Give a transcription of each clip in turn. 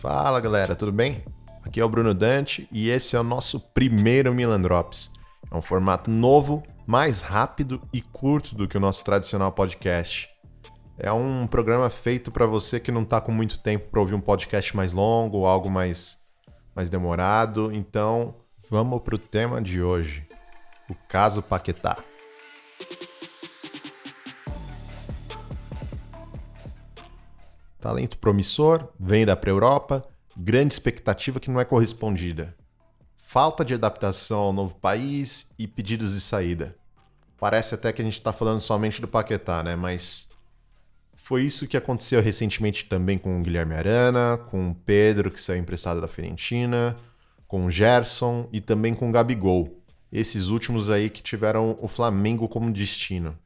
Fala galera, tudo bem? Aqui é o Bruno Dante e esse é o nosso primeiro Milan Drops. É um formato novo, mais rápido e curto do que o nosso tradicional podcast. É um programa feito para você que não está com muito tempo para ouvir um podcast mais longo algo mais, mais demorado. Então, vamos para o tema de hoje: o caso Paquetá. Talento promissor, venda para a Europa, grande expectativa que não é correspondida. Falta de adaptação ao novo país e pedidos de saída. Parece até que a gente está falando somente do Paquetá, né? Mas foi isso que aconteceu recentemente também com o Guilherme Arana, com o Pedro, que saiu emprestado da Fiorentina, com o Gerson e também com o Gabigol. Esses últimos aí que tiveram o Flamengo como destino.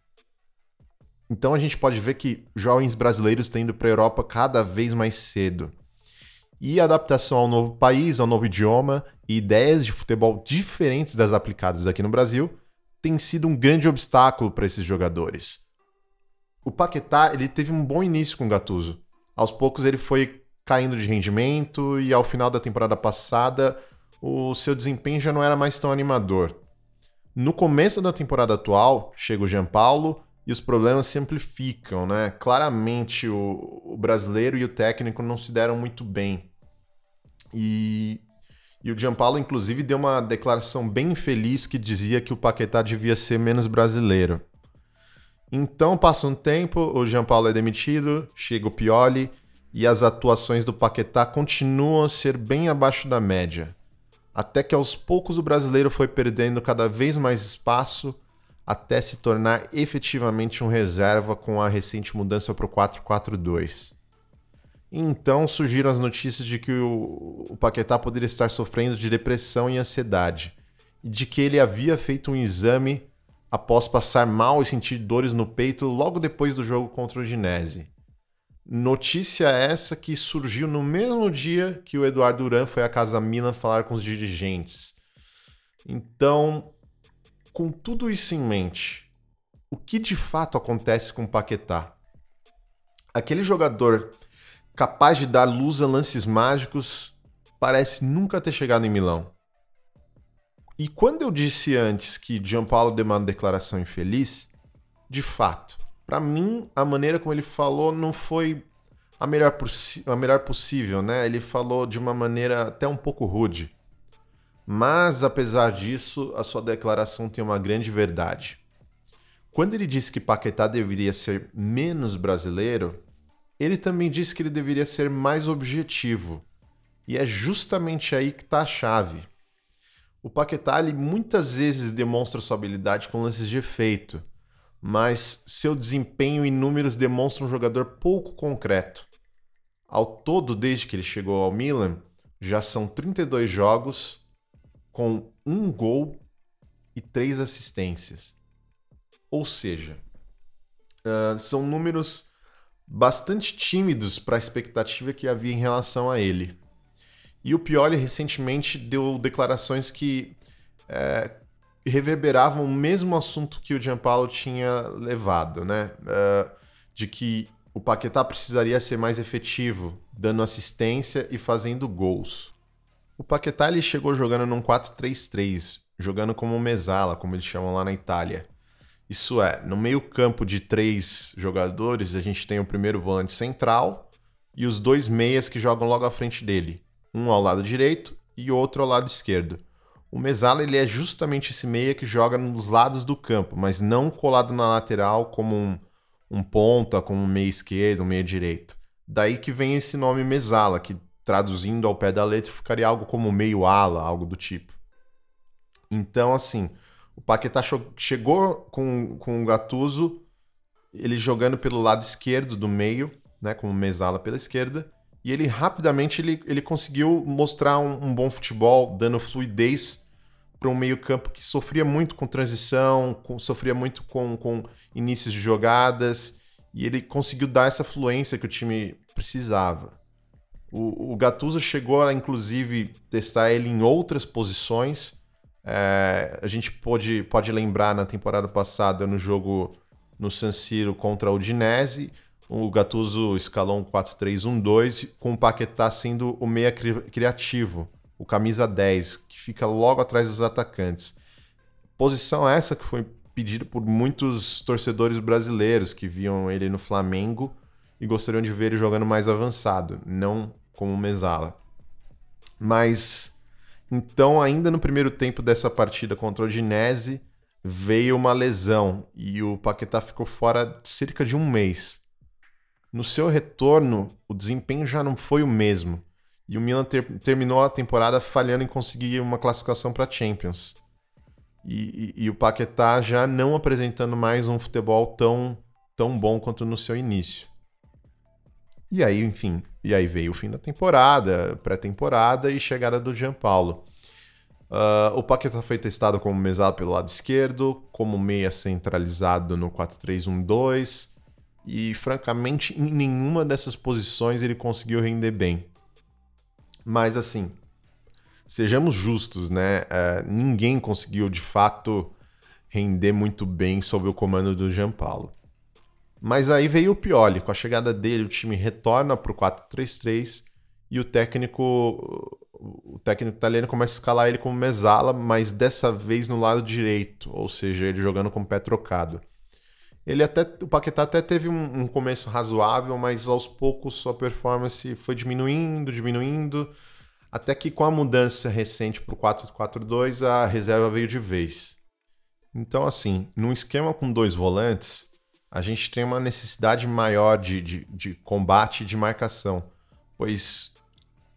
Então a gente pode ver que jovens brasileiros estão indo para a Europa cada vez mais cedo. E adaptação ao novo país, ao novo idioma e ideias de futebol diferentes das aplicadas aqui no Brasil tem sido um grande obstáculo para esses jogadores. O Paquetá ele teve um bom início com o Gattuso. Aos poucos ele foi caindo de rendimento e ao final da temporada passada o seu desempenho já não era mais tão animador. No começo da temporada atual, chega o Jean Paulo e os problemas se amplificam, né? Claramente o, o brasileiro e o técnico não se deram muito bem. E, e o Gianpaolo, inclusive, deu uma declaração bem infeliz que dizia que o Paquetá devia ser menos brasileiro. Então passa um tempo, o Gianpaolo é demitido, chega o Pioli e as atuações do Paquetá continuam a ser bem abaixo da média. Até que aos poucos o brasileiro foi perdendo cada vez mais espaço até se tornar efetivamente um reserva com a recente mudança para o 4-4-2. Então surgiram as notícias de que o, Paquetá poderia estar sofrendo de depressão e ansiedade, e de que ele havia feito um exame após passar mal e sentir dores no peito logo depois do jogo contra o Ginese. Notícia essa que surgiu no mesmo dia que o Eduardo Duran foi à Casa Milan falar com os dirigentes. Então, com tudo isso em mente, o que de fato acontece com o Paquetá? Aquele jogador capaz de dar luz a lances mágicos parece nunca ter chegado em Milão. E quando eu disse antes que Gianpaolo uma declaração infeliz, de fato, para mim a maneira como ele falou não foi a melhor, a melhor possível, né? Ele falou de uma maneira até um pouco rude. Mas, apesar disso, a sua declaração tem uma grande verdade. Quando ele disse que Paquetá deveria ser menos brasileiro, ele também disse que ele deveria ser mais objetivo. E é justamente aí que está a chave. O Paquetá ele muitas vezes demonstra sua habilidade com lances de efeito, mas seu desempenho e números demonstram um jogador pouco concreto. Ao todo, desde que ele chegou ao Milan, já são 32 jogos, com um gol e três assistências. Ou seja, uh, são números bastante tímidos para a expectativa que havia em relação a ele. E o Pioli recentemente deu declarações que é, reverberavam o mesmo assunto que o Gianpaolo tinha levado, né? Uh, de que o Paquetá precisaria ser mais efetivo, dando assistência e fazendo gols. O Paquetá ele chegou jogando num 4-3-3, jogando como mesala, como eles chamam lá na Itália. Isso é, no meio-campo de três jogadores, a gente tem o primeiro volante central e os dois meias que jogam logo à frente dele, um ao lado direito e outro ao lado esquerdo. O mesala ele é justamente esse meia que joga nos lados do campo, mas não colado na lateral como um, um ponta, como um meia esquerdo, um meia direito. Daí que vem esse nome mesala, que traduzindo ao pé da letra, ficaria algo como meio ala, algo do tipo. Então, assim, o Paquetá chegou com, com o Gattuso, ele jogando pelo lado esquerdo do meio, né, como mesala pela esquerda, e ele rapidamente ele, ele conseguiu mostrar um, um bom futebol, dando fluidez para um meio-campo que sofria muito com transição, com, sofria muito com, com inícios de jogadas, e ele conseguiu dar essa fluência que o time precisava. O, o Gattuso chegou a, inclusive, testar ele em outras posições. É, a gente pode, pode lembrar na temporada passada, no jogo no San Siro contra o Udinese, o Gattuso escalou um 4-3-1-2 com o Paquetá sendo o meia cri criativo, o camisa 10, que fica logo atrás dos atacantes. Posição essa que foi pedida por muitos torcedores brasileiros que viam ele no Flamengo e gostariam de ver ele jogando mais avançado, não como mesala. Mas então, ainda no primeiro tempo dessa partida contra o Dinese, veio uma lesão e o Paquetá ficou fora cerca de um mês. No seu retorno, o desempenho já não foi o mesmo e o Milan ter, terminou a temporada falhando em conseguir uma classificação para Champions. E, e, e, o Paquetá já não apresentando mais um futebol tão, tão bom quanto no seu início. E aí, enfim, e aí veio o fim da temporada, pré-temporada e chegada do Gianpaulo. Uh, o Paquetá foi testado como mesado pelo lado esquerdo, como meia centralizado no 4-3-1-2, e francamente, em nenhuma dessas posições ele conseguiu render bem. Mas assim, sejamos justos, né? Uh, ninguém conseguiu de fato render muito bem sob o comando do Gianpaulo. Mas aí veio o Pioli, com a chegada dele, o time retorna para o 4-3-3 e o técnico o técnico italiano começa a escalar ele como mesala, mas dessa vez no lado direito, ou seja, ele jogando com o pé trocado. Ele até o Paquetá até teve um, um começo razoável, mas aos poucos sua performance foi diminuindo, diminuindo, até que com a mudança recente para o 4-4-2 a reserva veio de vez. Então assim, num esquema com dois volantes, a gente tem uma necessidade maior de, de, de combate e de marcação, pois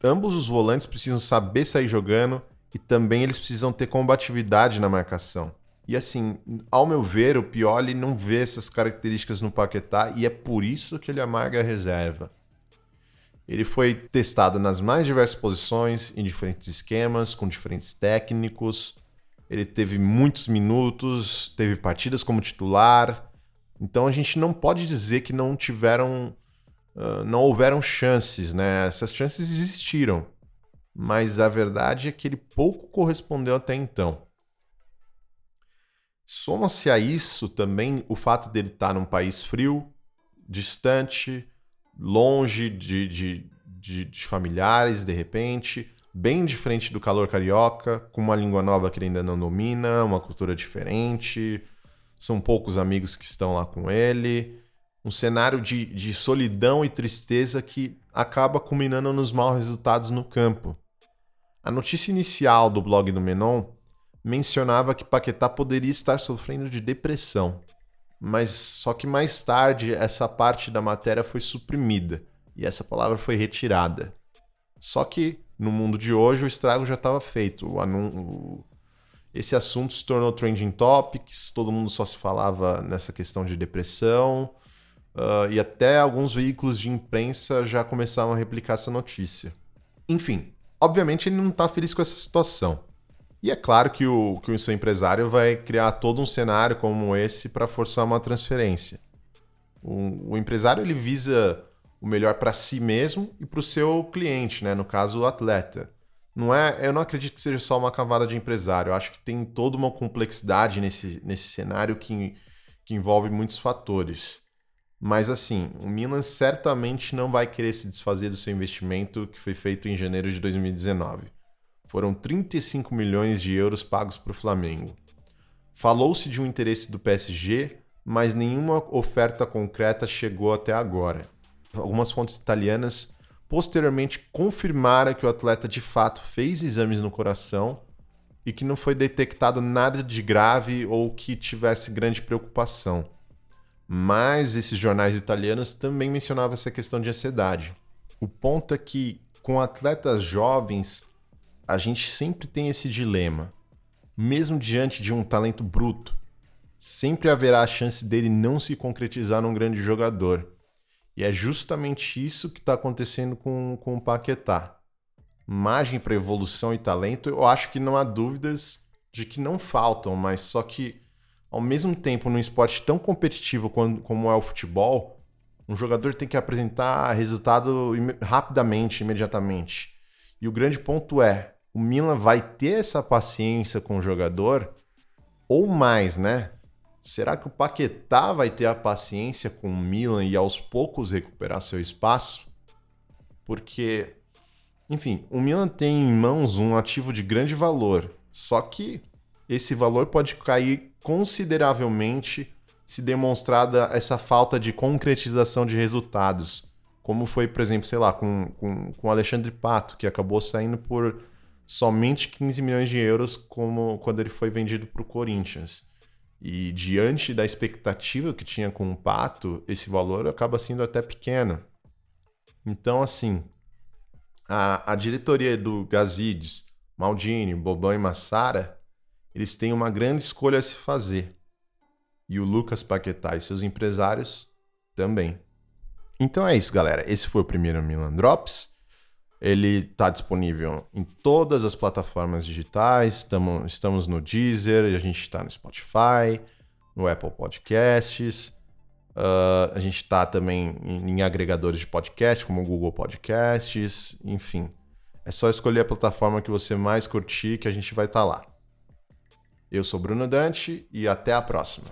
ambos os volantes precisam saber sair jogando e também eles precisam ter combatividade na marcação. E assim, ao meu ver, o Pioli não vê essas características no Paquetá e é por isso que ele amarga a reserva. Ele foi testado nas mais diversas posições, em diferentes esquemas, com diferentes técnicos. Ele teve muitos minutos, teve partidas como titular, então a gente não pode dizer que não tiveram. Uh, não houveram chances, né? Essas chances existiram. Mas a verdade é que ele pouco correspondeu até então. Soma-se a isso também o fato dele estar num país frio, distante, longe de, de, de, de familiares, de repente, bem diferente do calor carioca, com uma língua nova que ele ainda não domina, uma cultura diferente, são poucos amigos que estão lá com ele, um cenário de, de solidão e tristeza que acaba culminando nos maus resultados no campo. A notícia inicial do blog do Menon mencionava que Paquetá poderia estar sofrendo de depressão, mas só que mais tarde essa parte da matéria foi suprimida e essa palavra foi retirada. Só que no mundo de hoje o estrago já estava feito. O, esse assunto se tornou trending topics, todo mundo só se falava nessa questão de depressão, uh, e até alguns veículos de imprensa já começaram a replicar essa notícia. Enfim, obviamente ele não está feliz com essa situação. E é claro que o, que o seu empresário vai criar todo um cenário como esse para forçar uma transferência. O, o empresário ele visa o melhor para si mesmo e para o seu cliente, né? no caso o atleta. Não é, eu não acredito que seja só uma cavada de empresário. Eu acho que tem toda uma complexidade nesse, nesse cenário que, que envolve muitos fatores. Mas assim, o Milan certamente não vai querer se desfazer do seu investimento que foi feito em janeiro de 2019. Foram 35 milhões de euros pagos para o Flamengo. Falou-se de um interesse do PSG, mas nenhuma oferta concreta chegou até agora. Algumas fontes italianas posteriormente confirmara que o atleta de fato fez exames no coração e que não foi detectado nada de grave ou que tivesse grande preocupação. Mas esses jornais italianos também mencionavam essa questão de ansiedade. O ponto é que com atletas jovens, a gente sempre tem esse dilema. Mesmo diante de um talento bruto, sempre haverá a chance dele não se concretizar num grande jogador. E é justamente isso que está acontecendo com, com o Paquetá. Margem para evolução e talento, eu acho que não há dúvidas de que não faltam, mas só que, ao mesmo tempo, num esporte tão competitivo como é o futebol, um jogador tem que apresentar resultado rapidamente, imediatamente. E o grande ponto é: o Milan vai ter essa paciência com o jogador, ou mais, né? Será que o Paquetá vai ter a paciência com o Milan e aos poucos recuperar seu espaço? Porque, enfim, o Milan tem em mãos um ativo de grande valor, só que esse valor pode cair consideravelmente se demonstrada essa falta de concretização de resultados, como foi, por exemplo, sei lá, com, com, com Alexandre Pato, que acabou saindo por somente 15 milhões de euros como quando ele foi vendido para o Corinthians. E diante da expectativa que tinha com o Pato, esse valor acaba sendo até pequeno. Então, assim, a, a diretoria do Gazides, Maldini, Bobão e Massara, eles têm uma grande escolha a se fazer. E o Lucas Paquetá e seus empresários também. Então é isso, galera. Esse foi o primeiro Milan Drops. Ele está disponível em todas as plataformas digitais. Tamo, estamos no Deezer, a gente está no Spotify, no Apple Podcasts. Uh, a gente está também em, em, agregadores de podcast, como o Google Podcasts. Enfim, é só escolher a plataforma que você mais curtir que a gente vai estar tá lá. Eu sou Bruno Dante e até a próxima.